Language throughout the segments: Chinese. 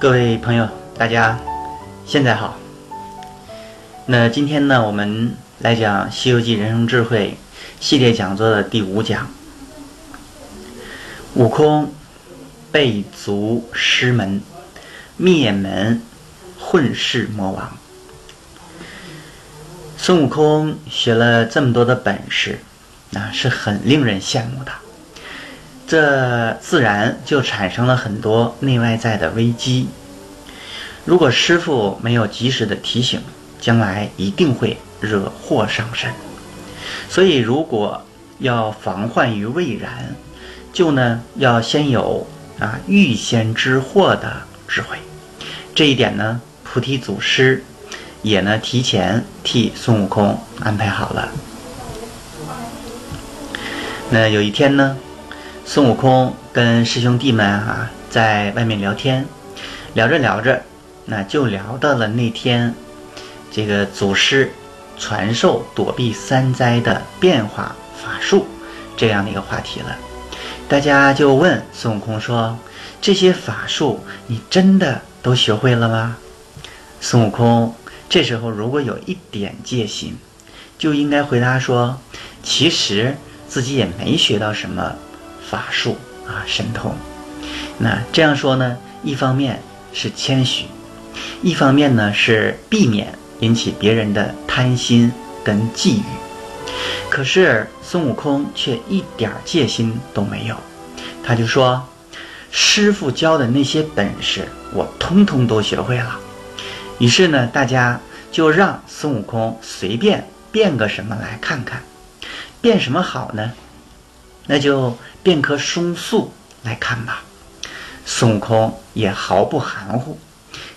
各位朋友，大家现在好。那今天呢，我们来讲《西游记人生智慧》系列讲座的第五讲：悟空背足师门，灭门混世魔王。孙悟空学了这么多的本事，那是很令人羡慕的。这自然就产生了很多内外在的危机。如果师傅没有及时的提醒，将来一定会惹祸上身。所以，如果要防患于未然，就呢要先有啊预先知祸的智慧。这一点呢，菩提祖师也呢提前替孙悟空安排好了。那有一天呢。孙悟空跟师兄弟们啊，在外面聊天，聊着聊着，那就聊到了那天这个祖师传授躲避三灾的变化法术这样的一个话题了。大家就问孙悟空说：“这些法术你真的都学会了吗？”孙悟空这时候如果有一点戒心，就应该回答说：“其实自己也没学到什么。”法术啊，神通。那这样说呢，一方面是谦虚，一方面呢是避免引起别人的贪心跟觊觎。可是孙悟空却一点戒心都没有，他就说：“师傅教的那些本事，我通通都学会了。”于是呢，大家就让孙悟空随便变个什么来看看，变什么好呢？那就变棵松树来看吧。孙悟空也毫不含糊，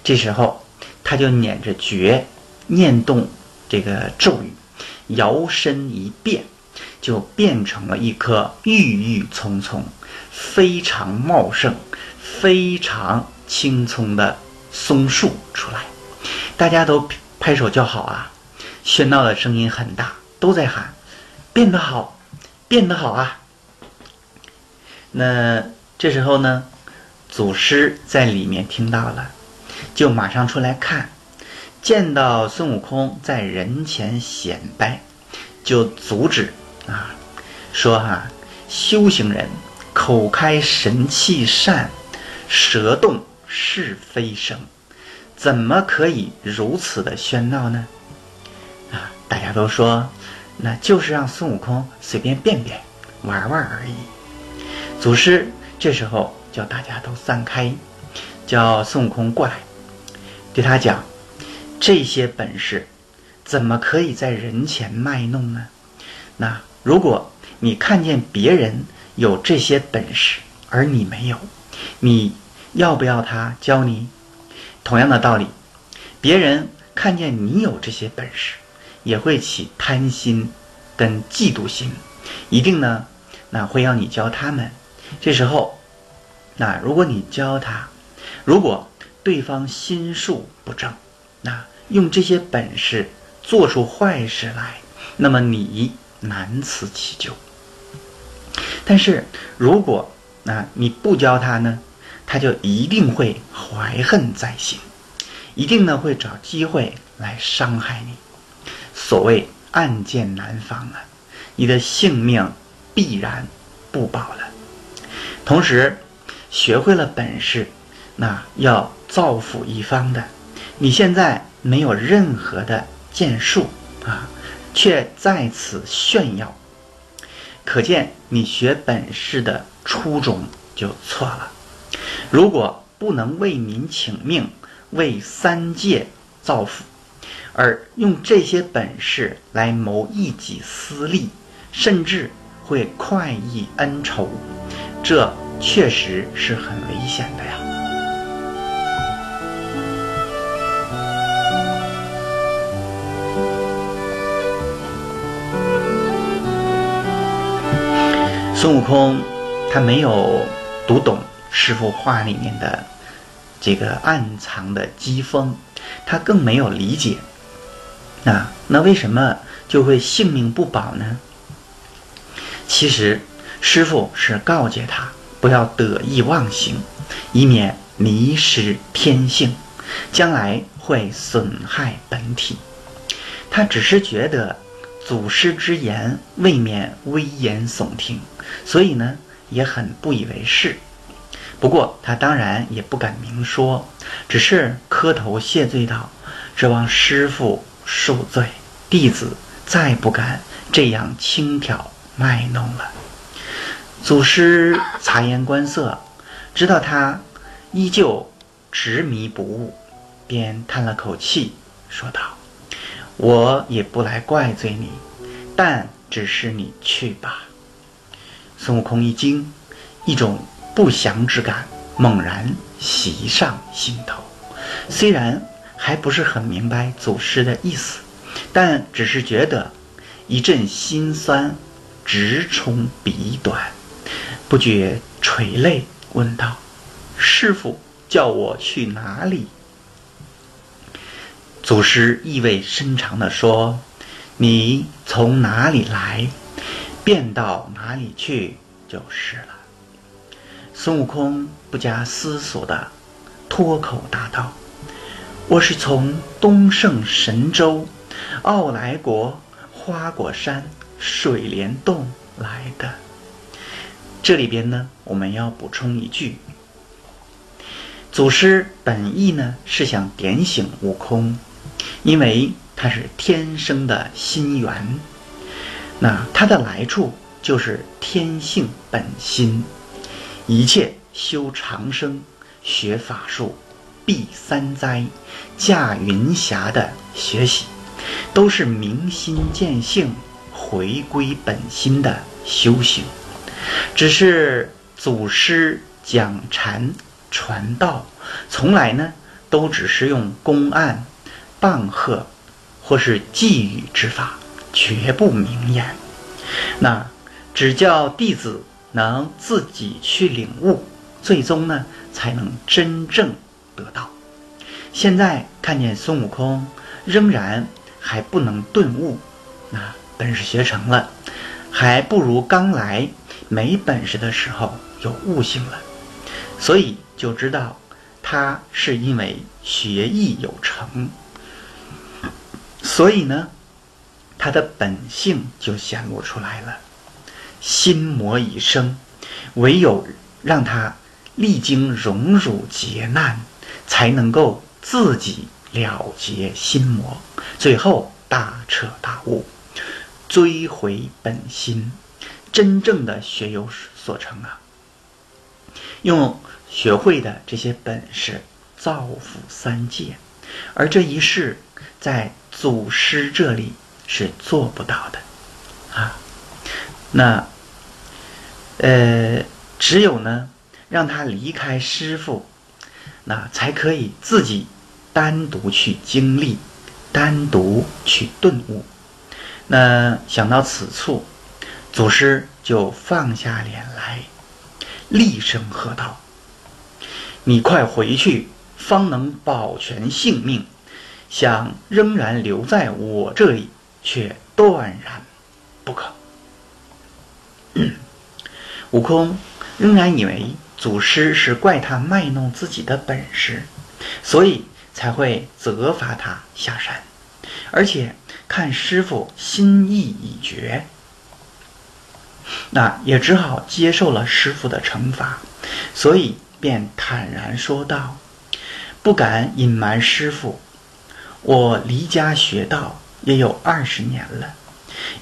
这时候他就捻着诀，念动这个咒语，摇身一变，就变成了一棵郁郁葱葱、非常茂盛、非常青葱的松树出来。大家都拍手叫好啊，喧闹的声音很大，都在喊：“变得好，变得好啊！”那这时候呢，祖师在里面听到了，就马上出来看，见到孙悟空在人前显摆，就阻止啊，说哈，修行人口开神气善，舌动是非声，怎么可以如此的喧闹呢？啊，大家都说，那就是让孙悟空随便变变玩玩而已。祖师这时候叫大家都散开，叫孙悟空过来，对他讲：这些本事怎么可以在人前卖弄呢？那如果你看见别人有这些本事，而你没有，你要不要他教你？同样的道理，别人看见你有这些本事，也会起贪心跟嫉妒心，一定呢，那会要你教他们。这时候，那如果你教他，如果对方心术不正，那用这些本事做出坏事来，那么你难辞其咎。但是如果那你不教他呢，他就一定会怀恨在心，一定呢会找机会来伤害你。所谓暗箭难防啊，你的性命必然不保了。同时，学会了本事，那要造福一方的。你现在没有任何的建树啊，却在此炫耀，可见你学本事的初衷就错了。如果不能为民请命，为三界造福，而用这些本事来谋一己私利，甚至会快意恩仇。这确实是很危险的呀。孙悟空他没有读懂师傅话里面的这个暗藏的机锋，他更没有理解。那那为什么就会性命不保呢？其实。师傅是告诫他不要得意忘形，以免迷失天性，将来会损害本体。他只是觉得祖师之言未免危言耸听，所以呢也很不以为是。不过他当然也不敢明说，只是磕头谢罪道：“指望师傅恕罪，弟子再不敢这样轻佻卖弄了。”祖师察言观色，知道他依旧执迷不悟，便叹了口气，说道：“我也不来怪罪你，但只是你去吧。”孙悟空一惊，一种不祥之感猛然袭上心头。虽然还不是很明白祖师的意思，但只是觉得一阵心酸直冲鼻端。不觉垂泪，问道：“师傅叫我去哪里？”祖师意味深长地说：“你从哪里来，便到哪里去就是了。”孙悟空不加思索地脱口答道：“我是从东胜神州傲来国花果山水帘洞来的。”这里边呢，我们要补充一句：祖师本意呢是想点醒悟空，因为他是天生的心源，那他的来处就是天性本心，一切修长生、学法术、避三灾、驾云霞的学习，都是明心见性、回归本心的修行。只是祖师讲禅传道，从来呢都只是用公案、棒喝或是寄语之法，绝不明言。那只叫弟子能自己去领悟，最终呢才能真正得到。现在看见孙悟空仍然还不能顿悟，那本事学成了，还不如刚来。没本事的时候有悟性了，所以就知道他是因为学艺有成，所以呢，他的本性就显露出来了。心魔已生，唯有让他历经荣辱劫难，才能够自己了结心魔，最后大彻大悟，追回本心。真正的学有所成啊，用学会的这些本事造福三界，而这一世在祖师这里是做不到的啊。那呃，只有呢，让他离开师傅，那才可以自己单独去经历，单独去顿悟。那想到此处。祖师就放下脸来，厉声喝道：“你快回去，方能保全性命。想仍然留在我这里，却断然不可。”悟空仍然以为祖师是怪他卖弄自己的本事，所以才会责罚他下山，而且看师傅心意已决。那也只好接受了师傅的惩罚，所以便坦然说道：“不敢隐瞒师傅，我离家学道也有二十年了，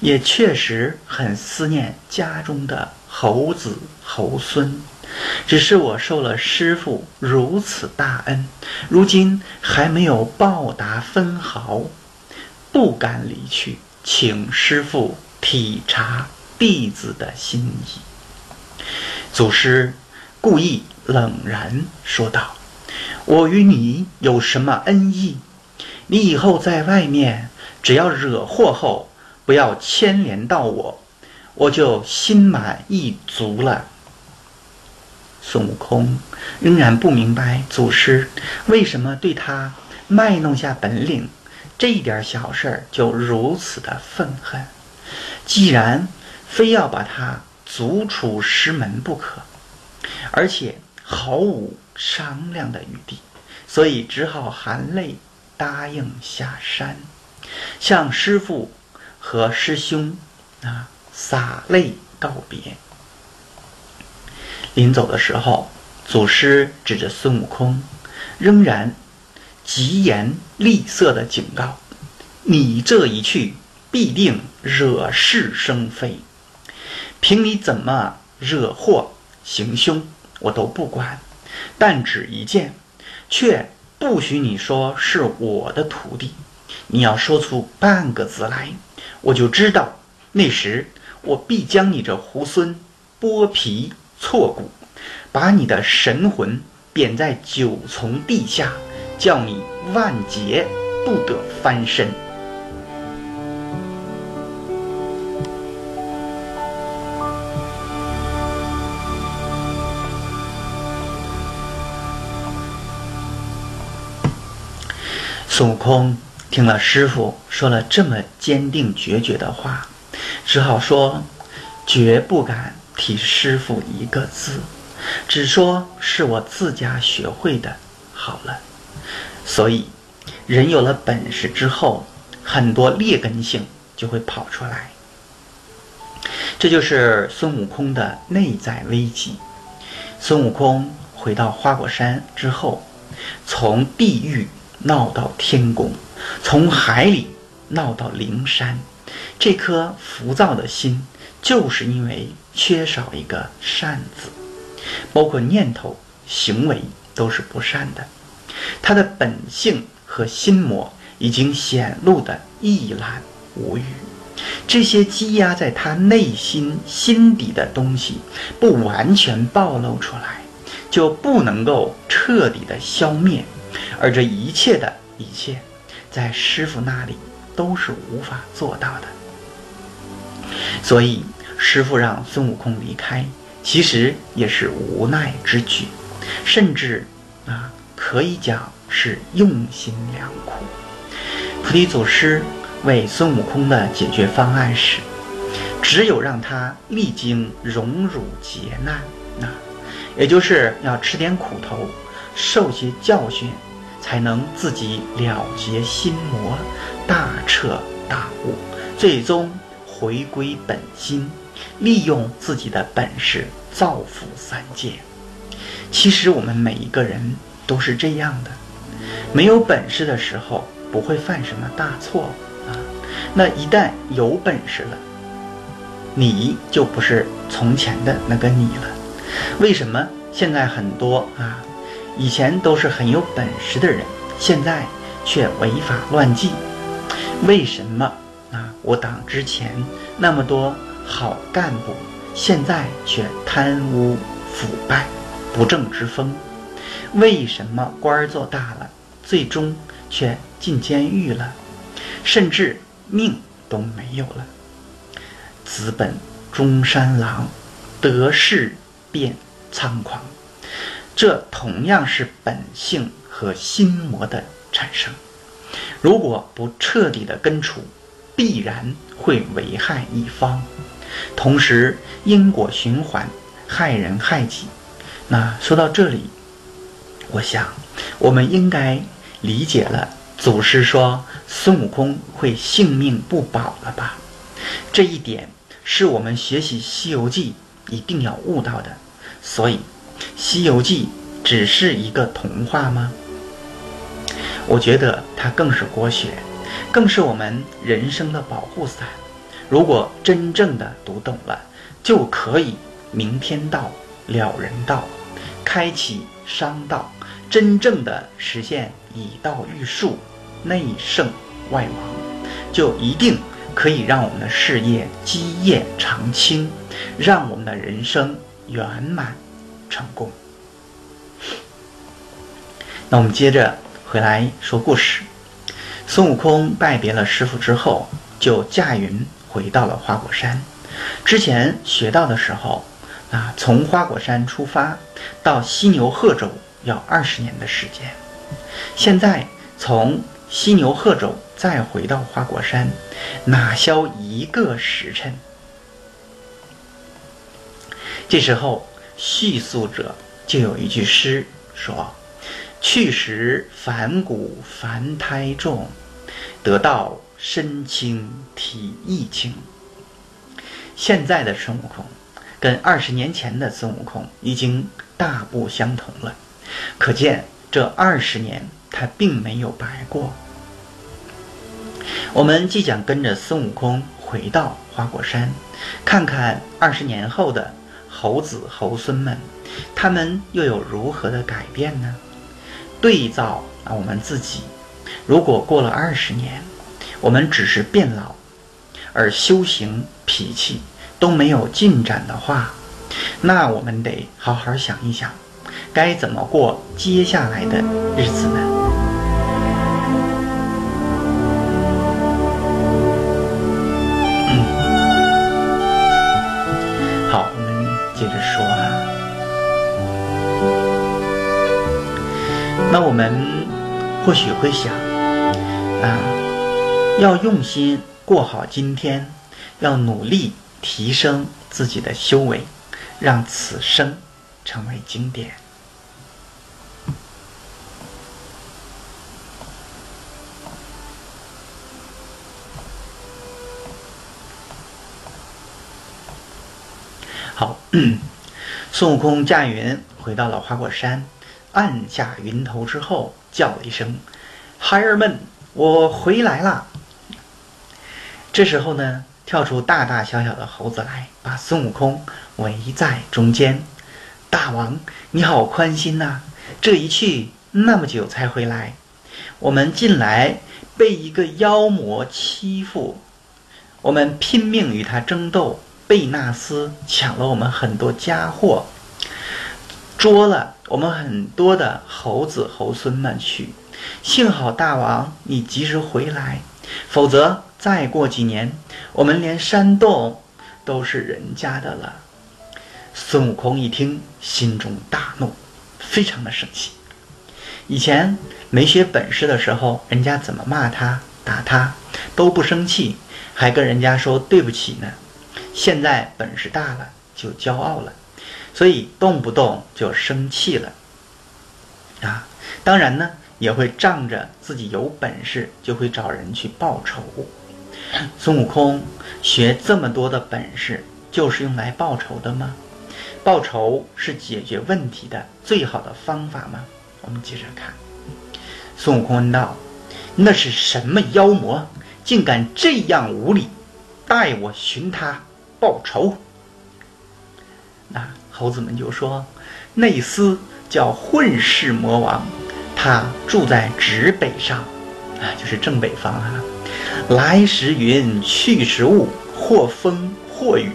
也确实很思念家中的猴子猴孙。只是我受了师傅如此大恩，如今还没有报答分毫，不敢离去，请师傅体察。”弟子的心意，祖师故意冷然说道：“我与你有什么恩义？你以后在外面，只要惹祸后，不要牵连到我，我就心满意足了。”孙悟空仍然不明白祖师为什么对他卖弄下本领，这一点小事儿就如此的愤恨。既然非要把他逐出师门不可，而且毫无商量的余地，所以只好含泪答应下山，向师傅和师兄啊洒泪告别。临走的时候，祖师指着孙悟空，仍然疾言厉色的警告：“你这一去，必定惹是生非。凭你怎么惹祸行凶，我都不管。但只一件，却不许你说是我的徒弟。你要说出半个字来，我就知道。那时我必将你这猢狲剥皮。”挫骨，把你的神魂贬在九重地下，叫你万劫不得翻身。孙悟空听了师傅说了这么坚定决绝的话，只好说：“绝不敢。”提师傅一个字，只说是我自家学会的，好了。所以，人有了本事之后，很多劣根性就会跑出来。这就是孙悟空的内在危机。孙悟空回到花果山之后，从地狱闹到天宫，从海里闹到灵山，这颗浮躁的心。就是因为缺少一个善字，包括念头、行为都是不善的，他的本性和心魔已经显露的一览无余。这些积压在他内心心底的东西不完全暴露出来，就不能够彻底的消灭。而这一切的一切，在师傅那里都是无法做到的。所以，师傅让孙悟空离开，其实也是无奈之举，甚至啊，可以讲是用心良苦。菩提祖师为孙悟空的解决方案是：只有让他历经荣辱劫难，那也就是要吃点苦头，受些教训，才能自己了结心魔，大彻大悟，最终。回归本心，利用自己的本事造福三界。其实我们每一个人都是这样的，没有本事的时候不会犯什么大错啊。那一旦有本事了，你就不是从前的那个你了。为什么现在很多啊，以前都是很有本事的人，现在却违法乱纪？为什么？啊！我党之前那么多好干部，现在却贪污腐败、不正之风，为什么官儿做大了，最终却进监狱了，甚至命都没有了？资本中山狼，得势便猖狂，这同样是本性和心魔的产生。如果不彻底的根除，必然会危害一方，同时因果循环，害人害己。那说到这里，我想我们应该理解了祖师说孙悟空会性命不保了吧？这一点是我们学习《西游记》一定要悟到的。所以，《西游记》只是一个童话吗？我觉得它更是国学。更是我们人生的保护伞。如果真正的读懂了，就可以明天道了人道，开启商道，真正的实现以道育术，内圣外王，就一定可以让我们的事业基业长青，让我们的人生圆满成功。那我们接着回来说故事。孙悟空拜别了师傅之后，就驾云回到了花果山。之前学到的时候，啊，从花果山出发到犀牛贺州要二十年的时间。现在从犀牛贺州再回到花果山，哪消一个时辰？这时候，叙述者就有一句诗说：“去时凡骨凡胎重，得道身轻体亦轻。”现在的孙悟空，跟二十年前的孙悟空已经大不相同了，可见这二十年他并没有白过。我们即将跟着孙悟空回到花果山，看看二十年后的猴子猴孙们，他们又有如何的改变呢？对照，我们自己，如果过了二十年，我们只是变老，而修行脾气都没有进展的话，那我们得好好想一想，该怎么过接下来的日子呢？或许会想啊，要用心过好今天，要努力提升自己的修为，让此生成为经典。好，孙悟空驾云回到了花果山，按下云头之后，叫了一声：“孩儿们，我回来啦！”这时候呢，跳出大大小小的猴子来，把孙悟空围在中间。大王，你好宽心呐！这一去那么久才回来，我们近来被一个妖魔欺负，我们拼命与他争斗。贝纳斯抢了我们很多家伙，捉了我们很多的猴子猴孙们去。幸好大王你及时回来，否则再过几年，我们连山洞都是人家的了。孙悟空一听，心中大怒，非常的生气。以前没学本事的时候，人家怎么骂他、打他都不生气，还跟人家说对不起呢。现在本事大了就骄傲了，所以动不动就生气了，啊，当然呢也会仗着自己有本事就会找人去报仇。孙悟空学这么多的本事就是用来报仇的吗？报仇是解决问题的最好的方法吗？我们接着看，孙悟空问道：“那是什么妖魔，竟敢这样无礼？待我寻他。”报仇，那猴子们就说：“那厮叫混世魔王，他住在指北上，啊，就是正北方啊。来时云，去时雾，或风或雨。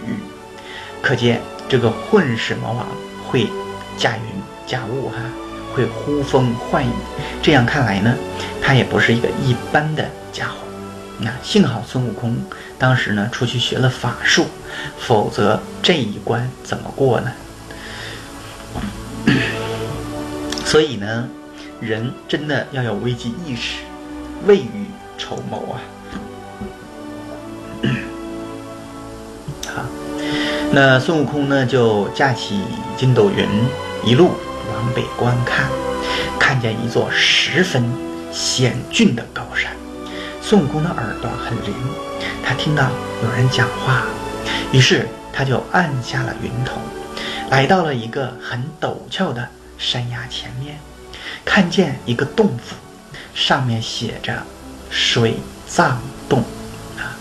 可见这个混世魔王会驾云驾雾哈，会呼风唤雨。这样看来呢，他也不是一个一般的家伙。那幸好孙悟空。”当时呢，出去学了法术，否则这一关怎么过呢？所以呢，人真的要有危机意识，未雨绸缪啊！好，那孙悟空呢，就驾起筋斗云，一路往北观看，看见一座十分险峻的高山。孙悟空的耳朵很灵。他听到有人讲话，于是他就按下了云头，来到了一个很陡峭的山崖前面，看见一个洞府，上面写着“水藏洞”。啊，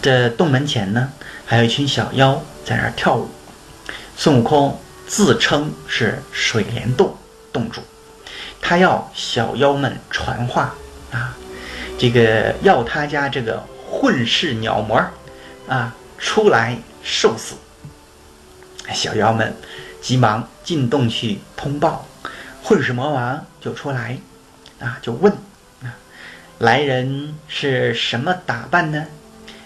这洞门前呢，还有一群小妖在那儿跳舞。孙悟空自称是水帘洞洞主，他要小妖们传话啊，这个要他家这个。混世鸟魔，啊，出来受死！小妖们急忙进洞去通报，混世魔王就出来，啊，就问：啊，来人是什么打扮呢？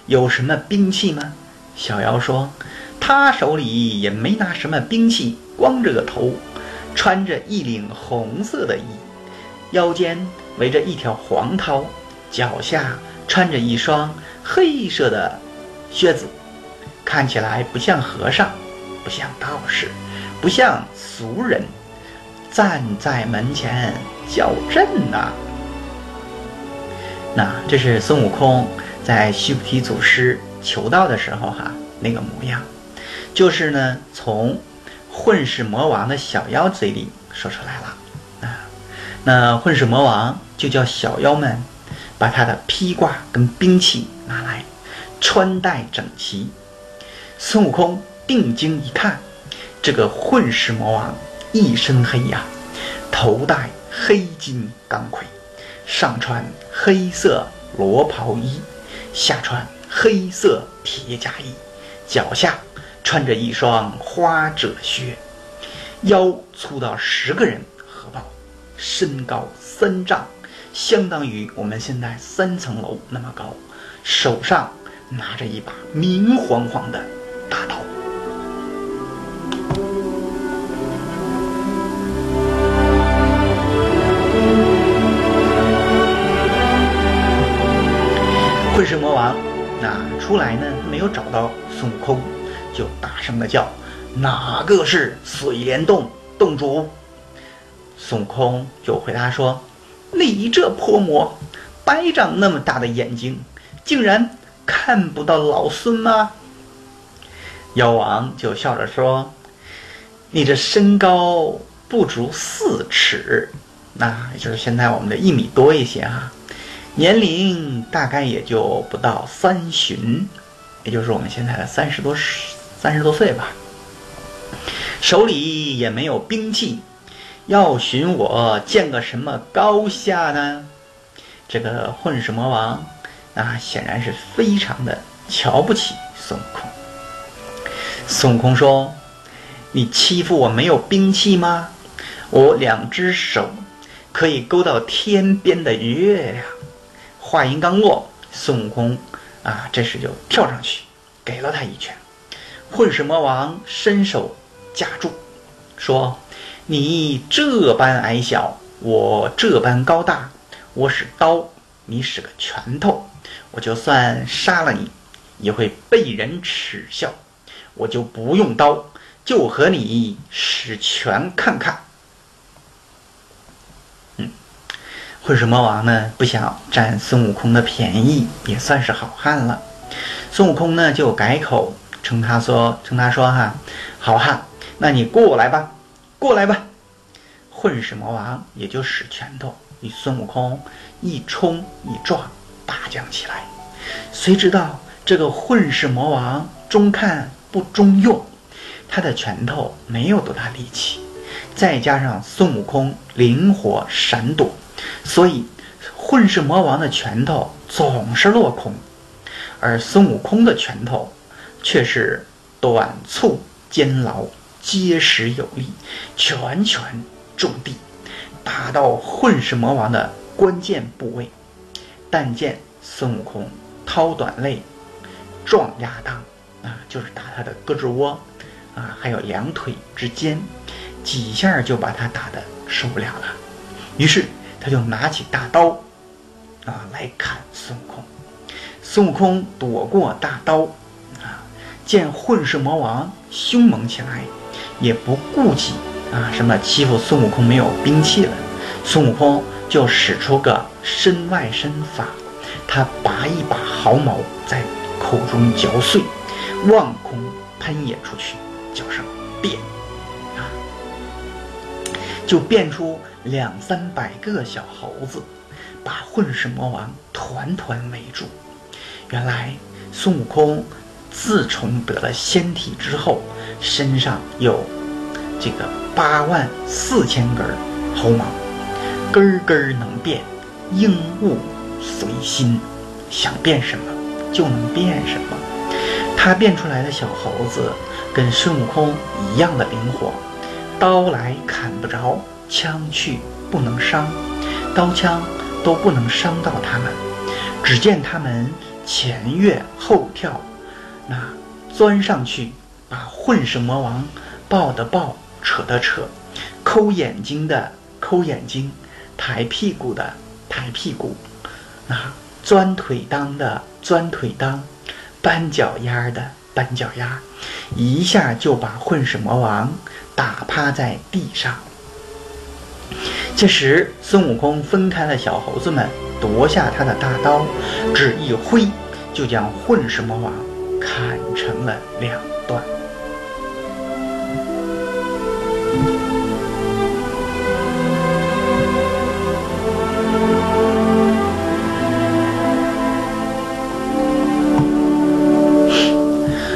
有什么兵器吗？小妖说：他手里也没拿什么兵器，光着个头，穿着一领红色的衣，腰间围着一条黄绦，脚下。穿着一双黑色的靴子，看起来不像和尚，不像道士，不像俗人，站在门前叫阵呐。那这是孙悟空在须菩提祖师求道的时候哈那个模样，就是呢从混世魔王的小妖嘴里说出来了啊。那混世魔王就叫小妖们把他的披挂跟兵器拿来，穿戴整齐。孙悟空定睛一看，这个混世魔王一身黑呀，头戴黑金刚盔。上穿黑色罗袍衣，下穿黑色铁甲衣，脚下穿着一双花褶靴，腰粗到十个人合抱，身高三丈，相当于我们现在三层楼那么高，手上拿着一把明晃晃的大刀。出来呢？没有找到孙悟空，就大声的叫：“哪个是水帘洞洞主？”孙悟空就回答说：“你这泼魔，白长那么大的眼睛，竟然看不到老孙吗？”妖王就笑着说：“你这身高不足四尺，那也就是现在我们的一米多一些啊。”年龄大概也就不到三旬，也就是我们现在的三十多三十多岁吧。手里也没有兵器，要寻我见个什么高下呢？这个混世魔王啊，显然是非常的瞧不起孙悟空。孙悟空说：“你欺负我没有兵器吗？我两只手可以勾到天边的月亮。”话音刚落，孙悟空啊，这时就跳上去，给了他一拳。混世魔王伸手夹住，说：“你这般矮小，我这般高大，我使刀，你使个拳头，我就算杀了你，也会被人耻笑。我就不用刀，就和你使拳看看。”混世魔王呢，不想占孙悟空的便宜，也算是好汉了。孙悟空呢，就改口称他说：“称他说哈，好汉，那你过来吧，过来吧。”混世魔王也就使拳头与孙悟空一冲一撞，打将起来。谁知道这个混世魔王中看不中用，他的拳头没有多大力气，再加上孙悟空灵活闪躲。所以，混世魔王的拳头总是落空，而孙悟空的拳头却是短促坚牢、结实有力，拳拳中地，打到混世魔王的关键部位。但见孙悟空掏短肋，撞压裆，啊，就是打他的胳肢窝，啊，还有两腿之间，几下就把他打得受不了了。于是。他就拿起大刀，啊，来砍孙悟空。孙悟空躲过大刀，啊，见混世魔王凶猛起来，也不顾忌啊什么欺负孙悟空没有兵器了。孙悟空就使出个身外身法，他拔一把毫毛在口中嚼碎，望空喷演出去，叫声变，啊，就变出。两三百个小猴子把混世魔王团团围住。原来孙悟空自从得了仙体之后，身上有这个八万四千根猴毛，根根能变，应物随心，想变什么就能变什么。他变出来的小猴子跟孙悟空一样的灵活，刀来砍不着。枪去不能伤，刀枪都不能伤到他们。只见他们前跃后跳，那钻上去把混世魔王抱的抱，扯的扯，抠眼睛的抠眼睛，抬屁股的抬屁股，那钻腿裆的钻腿裆，搬脚丫的搬脚丫，一下就把混世魔王打趴在地上。这时，孙悟空分开了小猴子们，夺下他的大刀，只一挥，就将混世魔王砍成了两段。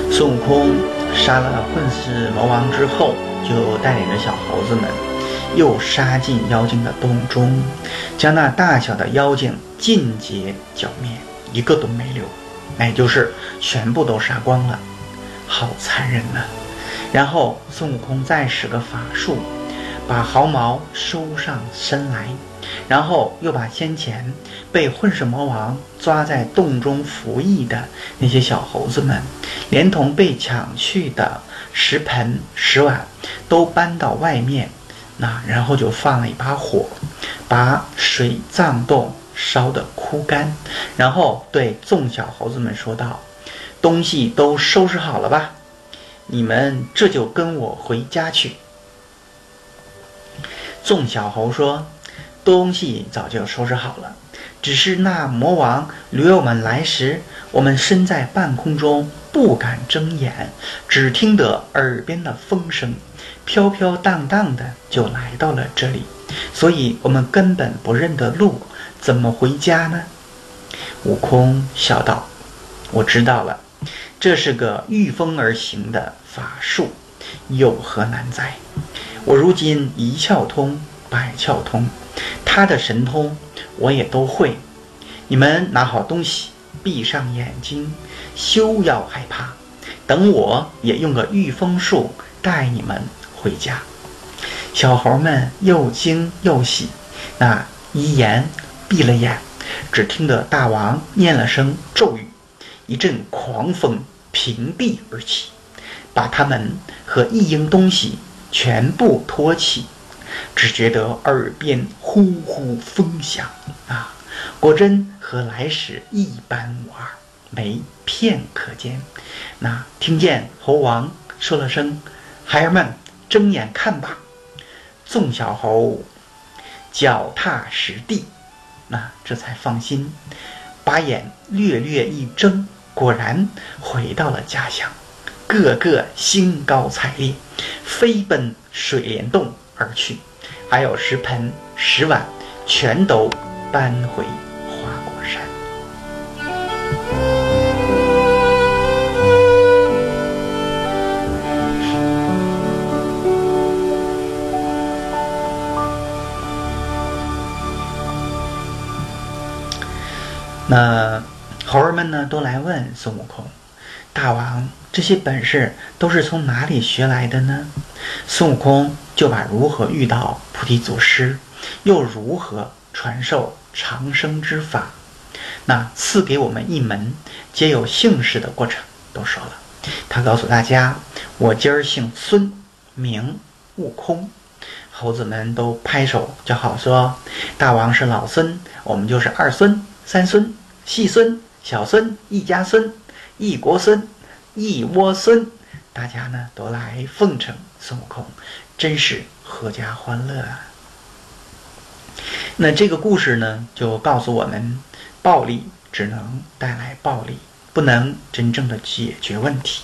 孙悟空杀了混世魔王之后，就带领着小猴子们，又杀进妖精的洞中，将那大小的妖精尽皆剿灭，一个都没留，那也就是全部都杀光了，好残忍呐！然后孙悟空再使个法术，把毫毛收上身来。然后又把先前被混世魔王抓在洞中服役的那些小猴子们，连同被抢去的石盆、石碗，都搬到外面。那然后就放了一把火，把水藏洞烧得枯干。然后对众小猴子们说道：“东西都收拾好了吧？你们这就跟我回家去。”众小猴说。东西早就收拾好了，只是那魔王掠我们来时，我们身在半空中不敢睁眼，只听得耳边的风声，飘飘荡荡的就来到了这里，所以我们根本不认得路，怎么回家呢？悟空笑道：“我知道了，这是个御风而行的法术，有何难哉？我如今一窍通，百窍通。”他的神通我也都会，你们拿好东西，闭上眼睛，休要害怕。等我也用个御风术带你们回家。小猴们又惊又喜，那一言闭了眼，只听得大王念了声咒语，一阵狂风平地而起，把他们和一应东西全部托起。只觉得耳边呼呼风响啊，果真和来时一般无二，没片可见。那听见猴王说了声：“孩儿们睁眼看吧。”众小猴脚踏实地，那这才放心，把眼略略一睁，果然回到了家乡，个个兴高采烈，飞奔水帘洞而去。还有石盆、石碗，全都搬回花果山。那猴儿们呢，都来问孙悟空：“大王，这些本事都是从哪里学来的呢？”孙悟空就把如何遇到。菩提祖师又如何传授长生之法？那赐给我们一门皆有姓氏的过程都说了。他告诉大家：“我今儿姓孙，名悟空。”猴子们都拍手叫好，说：“大王是老孙，我们就是二孙、三孙、细孙、小孙、一家孙、一国孙、一窝孙。”大家呢都来奉承孙悟空，真是。阖家欢乐啊！那这个故事呢，就告诉我们，暴力只能带来暴力，不能真正的解决问题，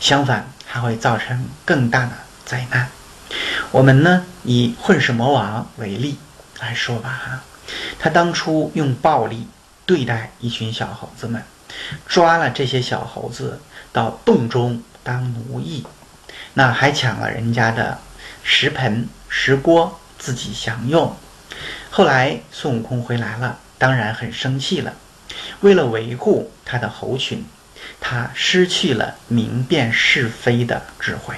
相反还会造成更大的灾难。我们呢，以混世魔王为例来说吧，哈，他当初用暴力对待一群小猴子们，抓了这些小猴子到洞中当奴役，那还抢了人家的。石盆、石锅自己享用。后来孙悟空回来了，当然很生气了。为了维护他的猴群，他失去了明辨是非的智慧，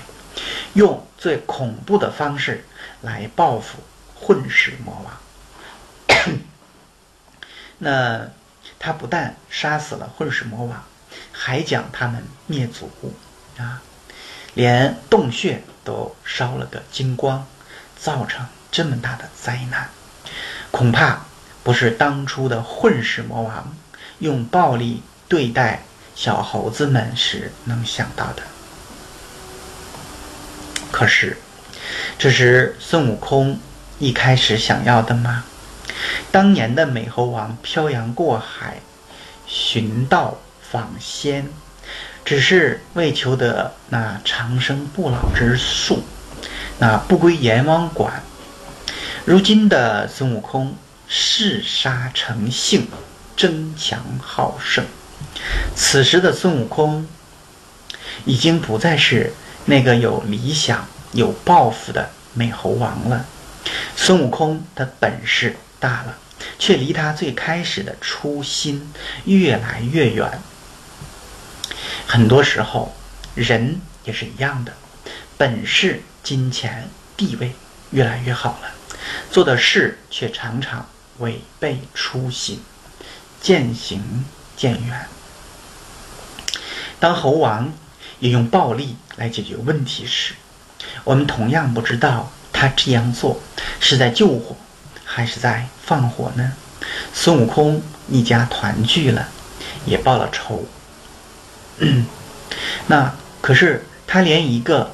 用最恐怖的方式来报复混世魔王。那他不但杀死了混世魔王，还将他们灭族啊！连洞穴都烧了个精光，造成这么大的灾难，恐怕不是当初的混世魔王用暴力对待小猴子们时能想到的。可是，这时孙悟空一开始想要的吗？当年的美猴王漂洋过海，寻道访仙，只是为求得那长生不老之术，那不归阎王管。如今的孙悟空嗜杀成性，争强好胜。此时的孙悟空已经不再是那个有理想、有抱负的美猴王了。孙悟空的本事大了，却离他最开始的初心越来越远。很多时候，人也是一样的，本事、金钱、地位越来越好了。做的事却常常违背初心，渐行渐远。当猴王也用暴力来解决问题时，我们同样不知道他这样做是在救火，还是在放火呢？孙悟空一家团聚了，也报了仇。那可是他连一个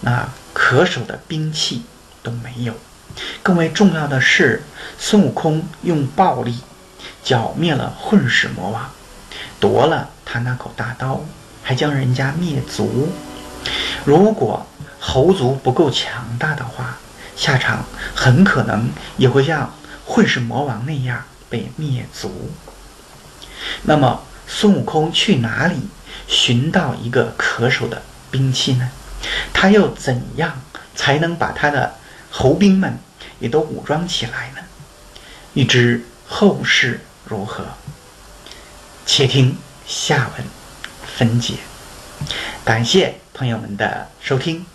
那可守的兵器都没有。更为重要的是，孙悟空用暴力剿灭了混世魔王，夺了他那口大刀，还将人家灭族。如果猴族不够强大的话，下场很可能也会像混世魔王那样被灭族。那么，孙悟空去哪里寻到一个可手的兵器呢？他又怎样才能把他的侯兵们？也都武装起来了，欲知后事如何，且听下文分解。感谢朋友们的收听。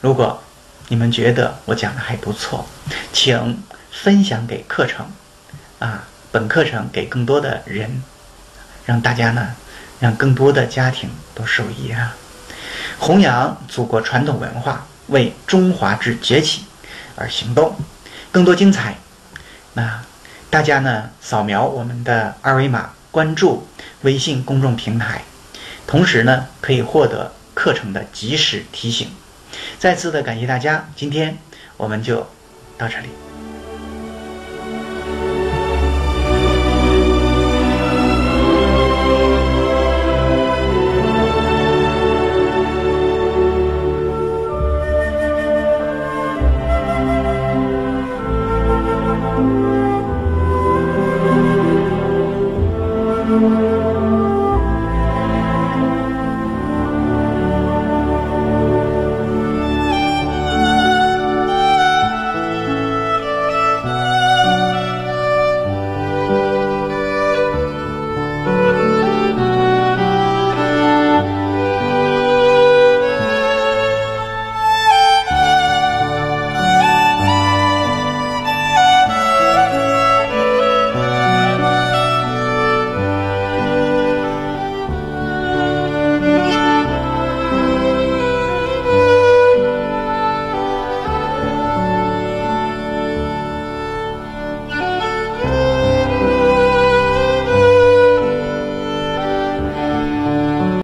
如果你们觉得我讲的还不错，请分享给课程啊，本课程给更多的人，让大家呢，让更多的家庭都受益啊！弘扬祖国传统文化，为中华之崛起而行动。更多精彩，那大家呢？扫描我们的二维码，关注微信公众平台，同时呢，可以获得课程的及时提醒。再次的感谢大家，今天我们就到这里。